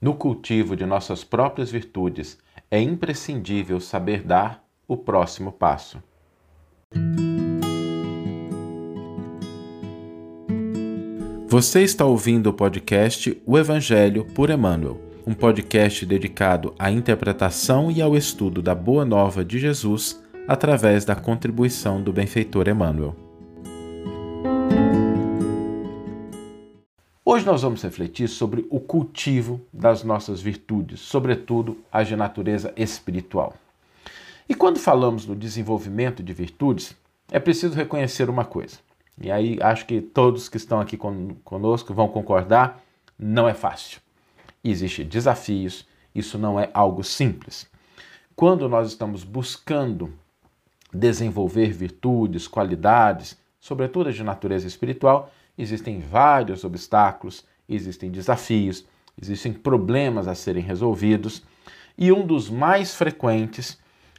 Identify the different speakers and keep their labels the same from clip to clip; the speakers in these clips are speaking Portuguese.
Speaker 1: No cultivo de nossas próprias virtudes, é imprescindível saber dar o próximo passo. Você está ouvindo o podcast O Evangelho por Emmanuel, um podcast dedicado à interpretação e ao estudo da Boa Nova de Jesus através da contribuição do benfeitor Emmanuel. Hoje nós vamos refletir sobre o cultivo das nossas virtudes, sobretudo as de natureza espiritual. E quando falamos do desenvolvimento de virtudes, é preciso reconhecer uma coisa. E aí acho que todos que estão aqui conosco vão concordar, não é fácil. Existem desafios, isso não é algo simples. Quando nós estamos buscando desenvolver virtudes, qualidades, sobretudo as de natureza espiritual, existem vários obstáculos, existem desafios, existem problemas a serem resolvidos, e um dos mais frequentes,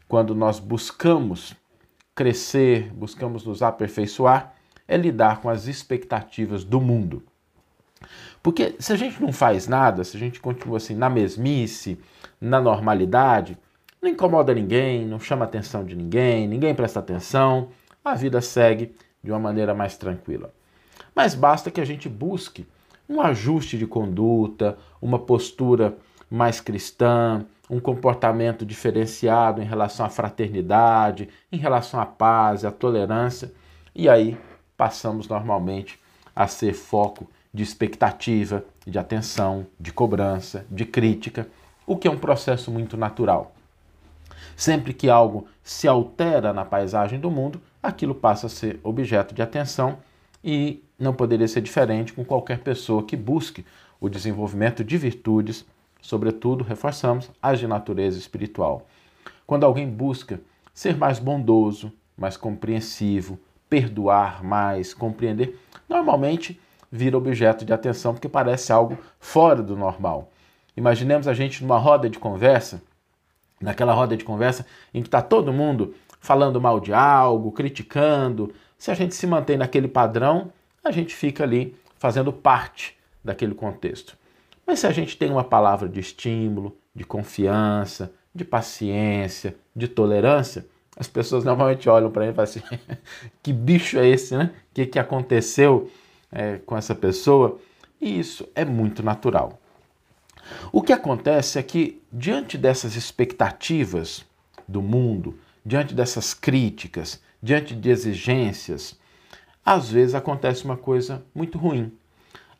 Speaker 1: quando nós buscamos crescer, buscamos nos aperfeiçoar, é lidar com as expectativas do mundo. Porque se a gente não faz nada, se a gente continua assim na mesmice, na normalidade, não incomoda ninguém, não chama atenção de ninguém, ninguém presta atenção, a vida segue de uma maneira mais tranquila. Mas basta que a gente busque um ajuste de conduta, uma postura mais cristã, um comportamento diferenciado em relação à fraternidade, em relação à paz, à tolerância, e aí passamos normalmente a ser foco de expectativa, de atenção, de cobrança, de crítica, o que é um processo muito natural. Sempre que algo se altera na paisagem do mundo, aquilo passa a ser objeto de atenção e não poderia ser diferente com qualquer pessoa que busque o desenvolvimento de virtudes, sobretudo, reforçamos, as de natureza espiritual. Quando alguém busca ser mais bondoso, mais compreensivo, perdoar mais, compreender, normalmente vira objeto de atenção porque parece algo fora do normal. Imaginemos a gente numa roda de conversa, naquela roda de conversa em que está todo mundo falando mal de algo, criticando. Se a gente se mantém naquele padrão, a gente fica ali fazendo parte daquele contexto. Mas se a gente tem uma palavra de estímulo, de confiança, de paciência, de tolerância, as pessoas normalmente olham para mim e falam assim: que bicho é esse, né? O que, que aconteceu é, com essa pessoa? E isso é muito natural. O que acontece é que, diante dessas expectativas do mundo, diante dessas críticas, diante de exigências, às vezes acontece uma coisa muito ruim.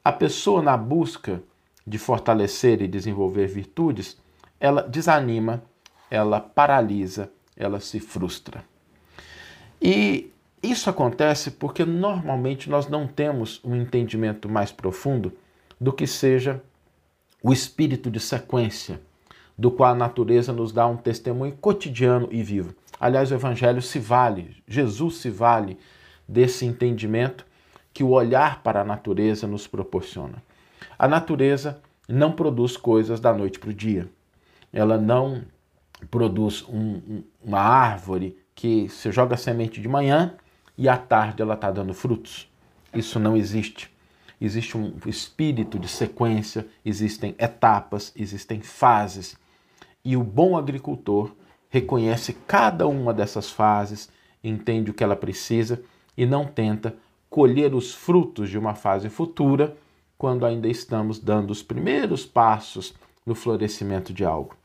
Speaker 1: A pessoa, na busca de fortalecer e desenvolver virtudes, ela desanima, ela paralisa, ela se frustra. E isso acontece porque normalmente nós não temos um entendimento mais profundo do que seja o espírito de sequência, do qual a natureza nos dá um testemunho cotidiano e vivo. Aliás, o Evangelho se vale, Jesus se vale desse entendimento que o olhar para a natureza nos proporciona. A natureza não produz coisas da noite para o dia. Ela não produz um, uma árvore que se joga semente de manhã e à tarde ela está dando frutos. Isso não existe. Existe um espírito de sequência, existem etapas, existem fases. E o bom agricultor reconhece cada uma dessas fases, entende o que ela precisa e não tenta colher os frutos de uma fase futura quando ainda estamos dando os primeiros passos no florescimento de algo.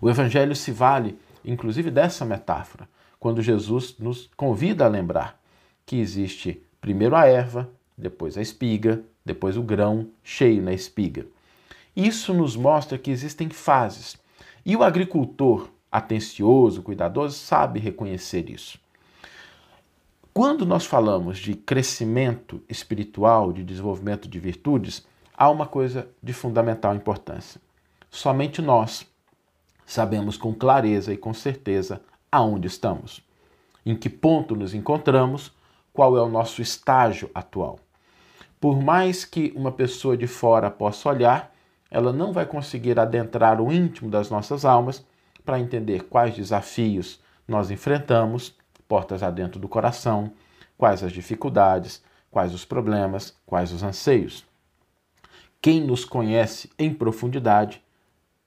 Speaker 1: O Evangelho se vale, inclusive, dessa metáfora, quando Jesus nos convida a lembrar que existe primeiro a erva, depois a espiga, depois o grão cheio na espiga. Isso nos mostra que existem fases. E o agricultor atencioso, cuidadoso, sabe reconhecer isso. Quando nós falamos de crescimento espiritual, de desenvolvimento de virtudes, há uma coisa de fundamental importância. Somente nós sabemos com clareza e com certeza aonde estamos, em que ponto nos encontramos, qual é o nosso estágio atual. Por mais que uma pessoa de fora possa olhar, ela não vai conseguir adentrar o íntimo das nossas almas para entender quais desafios nós enfrentamos portas adentro do coração, quais as dificuldades, quais os problemas, quais os anseios. Quem nos conhece em profundidade?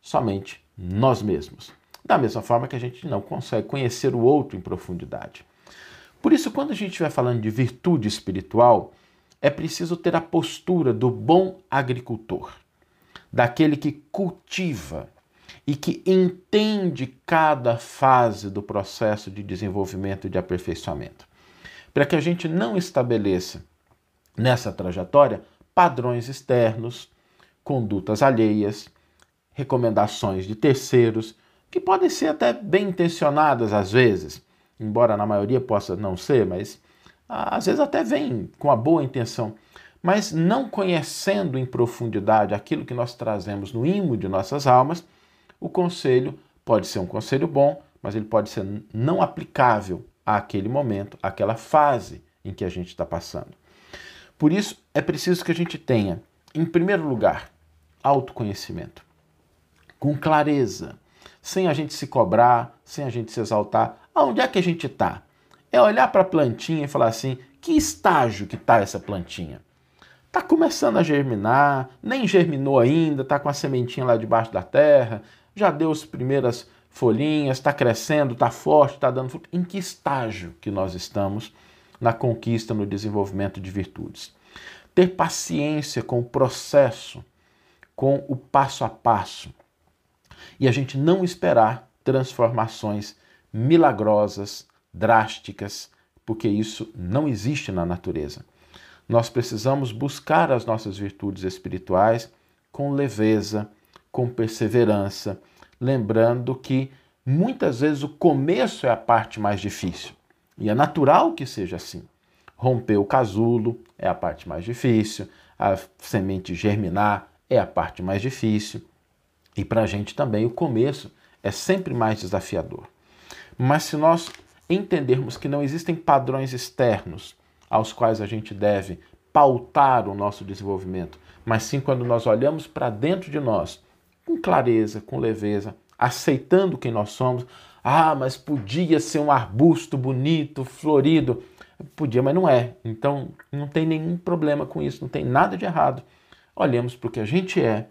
Speaker 1: Somente nós mesmos. Da mesma forma que a gente não consegue conhecer o outro em profundidade. Por isso, quando a gente vai falando de virtude espiritual, é preciso ter a postura do bom agricultor, daquele que cultiva e que entende cada fase do processo de desenvolvimento e de aperfeiçoamento. Para que a gente não estabeleça nessa trajetória padrões externos, condutas alheias, recomendações de terceiros, que podem ser até bem intencionadas às vezes, embora na maioria possa não ser, mas às vezes até vem com a boa intenção, mas não conhecendo em profundidade aquilo que nós trazemos no imo de nossas almas, o conselho pode ser um conselho bom, mas ele pode ser não aplicável àquele momento, àquela fase em que a gente está passando. Por isso, é preciso que a gente tenha, em primeiro lugar, autoconhecimento, com clareza, sem a gente se cobrar, sem a gente se exaltar. Aonde é que a gente está? É olhar para a plantinha e falar assim: que estágio que está essa plantinha? Está começando a germinar, nem germinou ainda, está com a sementinha lá debaixo da terra, já deu as primeiras folhinhas, está crescendo, está forte, está dando fruto. Em que estágio que nós estamos na conquista, no desenvolvimento de virtudes? Ter paciência com o processo, com o passo a passo. E a gente não esperar transformações milagrosas, drásticas, porque isso não existe na natureza. Nós precisamos buscar as nossas virtudes espirituais com leveza, com perseverança, lembrando que muitas vezes o começo é a parte mais difícil. E é natural que seja assim. Romper o casulo é a parte mais difícil, a semente germinar é a parte mais difícil. E para a gente também o começo é sempre mais desafiador. Mas se nós entendermos que não existem padrões externos aos quais a gente deve pautar o nosso desenvolvimento, mas sim quando nós olhamos para dentro de nós com clareza, com leveza, aceitando quem nós somos. Ah, mas podia ser um arbusto bonito, florido. Podia, mas não é. Então não tem nenhum problema com isso, não tem nada de errado. Olhemos para o que a gente é,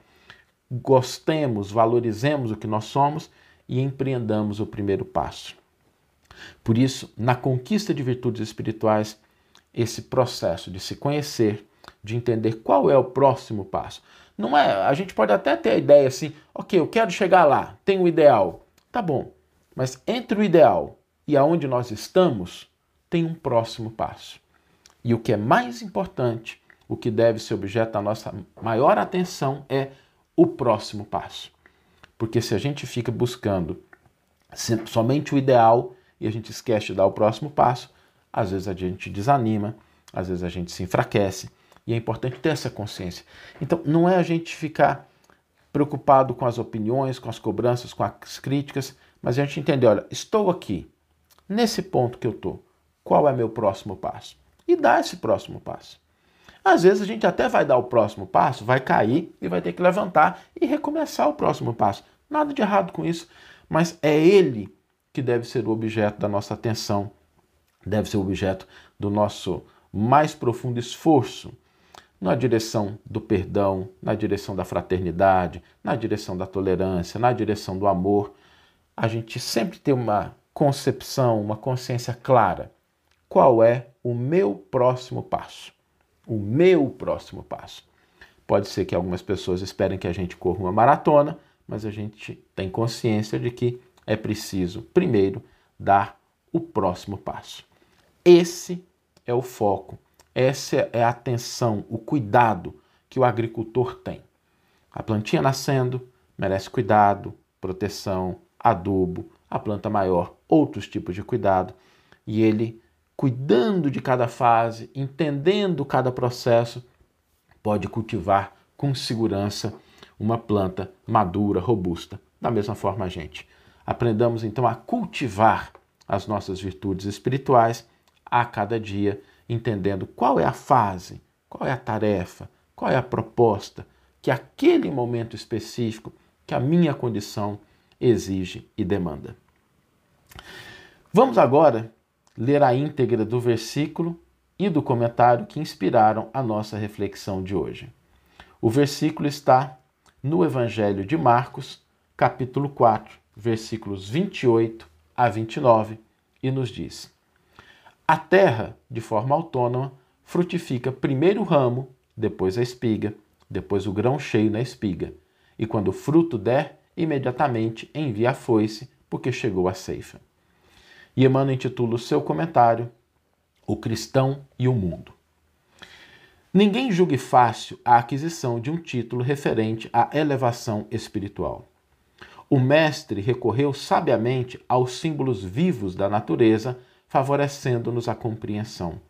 Speaker 1: gostemos, valorizemos o que nós somos e empreendamos o primeiro passo. Por isso, na conquista de virtudes espirituais, esse processo de se conhecer, de entender qual é o próximo passo. Não é, a gente pode até ter a ideia assim, ok, eu quero chegar lá, tenho o ideal. Tá bom, mas entre o ideal e aonde nós estamos, tem um próximo passo. E o que é mais importante, o que deve ser objeto da nossa maior atenção é o próximo passo. Porque se a gente fica buscando somente o ideal e a gente esquece de dar o próximo passo, às vezes a gente desanima, às vezes a gente se enfraquece, e é importante ter essa consciência. Então, não é a gente ficar preocupado com as opiniões, com as cobranças, com as críticas, mas a gente entender, olha, estou aqui, nesse ponto que eu estou, qual é meu próximo passo? E dar esse próximo passo. Às vezes a gente até vai dar o próximo passo, vai cair e vai ter que levantar e recomeçar o próximo passo. Nada de errado com isso, mas é ele que deve ser o objeto da nossa atenção, deve ser objeto do nosso mais profundo esforço na direção do perdão, na direção da fraternidade, na direção da tolerância, na direção do amor. A gente sempre tem uma concepção, uma consciência clara. Qual é o meu próximo passo? O meu próximo passo. Pode ser que algumas pessoas esperem que a gente corra uma maratona, mas a gente tem consciência de que é preciso, primeiro, dar o próximo passo. Esse é o foco, essa é a atenção, o cuidado que o agricultor tem. A plantinha nascendo merece cuidado, proteção, adubo, a planta maior, outros tipos de cuidado, e ele, cuidando de cada fase, entendendo cada processo, pode cultivar com segurança uma planta madura, robusta. Da mesma forma, gente. Aprendamos então a cultivar as nossas virtudes espirituais a cada dia, entendendo qual é a fase, qual é a tarefa, qual é a proposta que aquele momento específico, que a minha condição exige e demanda. Vamos agora ler a íntegra do versículo e do comentário que inspiraram a nossa reflexão de hoje. O versículo está no Evangelho de Marcos, capítulo 4, versículos 28 a 29, e nos diz: A terra, de forma autônoma, frutifica primeiro o ramo, depois a espiga, depois o grão cheio na espiga, e quando o fruto der, imediatamente envia a foice, porque chegou a ceifa. E Emmanuel intitula o seu comentário O Cristão e o Mundo. Ninguém julgue fácil a aquisição de um título referente à elevação espiritual. O mestre recorreu sabiamente aos símbolos vivos da natureza, favorecendo-nos a compreensão.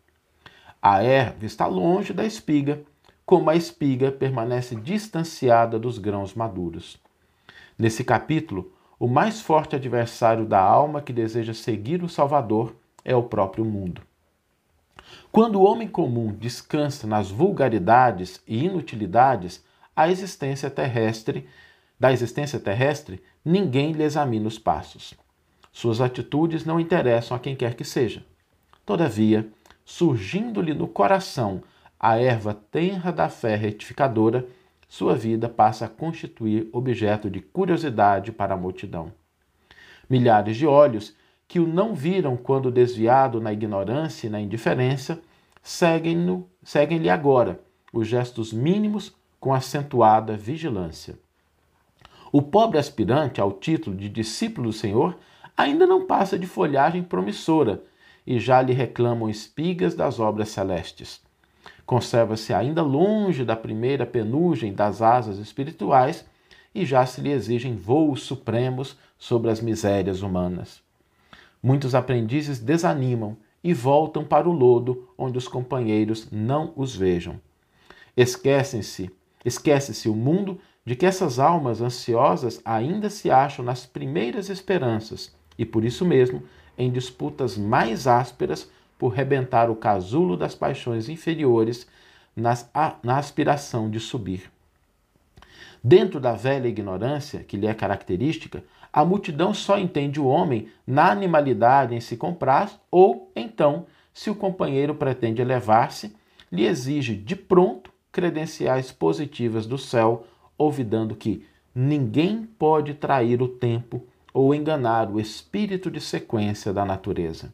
Speaker 1: A erva está longe da espiga, como a espiga permanece distanciada dos grãos maduros. Nesse capítulo, o mais forte adversário da alma que deseja seguir o Salvador é o próprio mundo. Quando o homem comum descansa nas vulgaridades e inutilidades, a existência terrestre, da existência terrestre, ninguém lhe examina os passos. Suas atitudes não interessam a quem quer que seja. Todavia, surgindo-lhe no coração a erva tenra da fé retificadora, sua vida passa a constituir objeto de curiosidade para a multidão. Milhares de olhos que o não viram quando desviado na ignorância e na indiferença, seguem-lhe seguem agora os gestos mínimos com acentuada vigilância. O pobre aspirante ao título de discípulo do Senhor ainda não passa de folhagem promissora e já lhe reclamam espigas das obras celestes. Conserva-se ainda longe da primeira penugem das asas espirituais e já se lhe exigem voos supremos sobre as misérias humanas. Muitos aprendizes desanimam e voltam para o lodo onde os companheiros não os vejam. Esquecem-se, esquece-se o mundo de que essas almas ansiosas ainda se acham nas primeiras esperanças e por isso mesmo em disputas mais ásperas por rebentar o casulo das paixões inferiores nas, a, na aspiração de subir. Dentro da velha ignorância que lhe é característica, a multidão só entende o homem na animalidade em se comprar, ou então, se o companheiro pretende elevar-se, lhe exige de pronto credenciais positivas do céu, olvidando que ninguém pode trair o tempo ou enganar o espírito de sequência da natureza.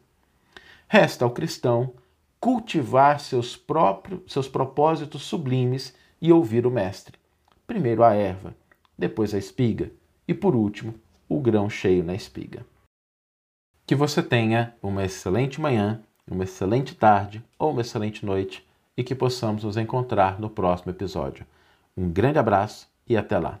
Speaker 1: Resta ao cristão cultivar seus próprios seus propósitos sublimes e ouvir o mestre. Primeiro a erva, depois a espiga e por último o grão cheio na espiga. Que você tenha uma excelente manhã, uma excelente tarde ou uma excelente noite e que possamos nos encontrar no próximo episódio. Um grande abraço e até lá!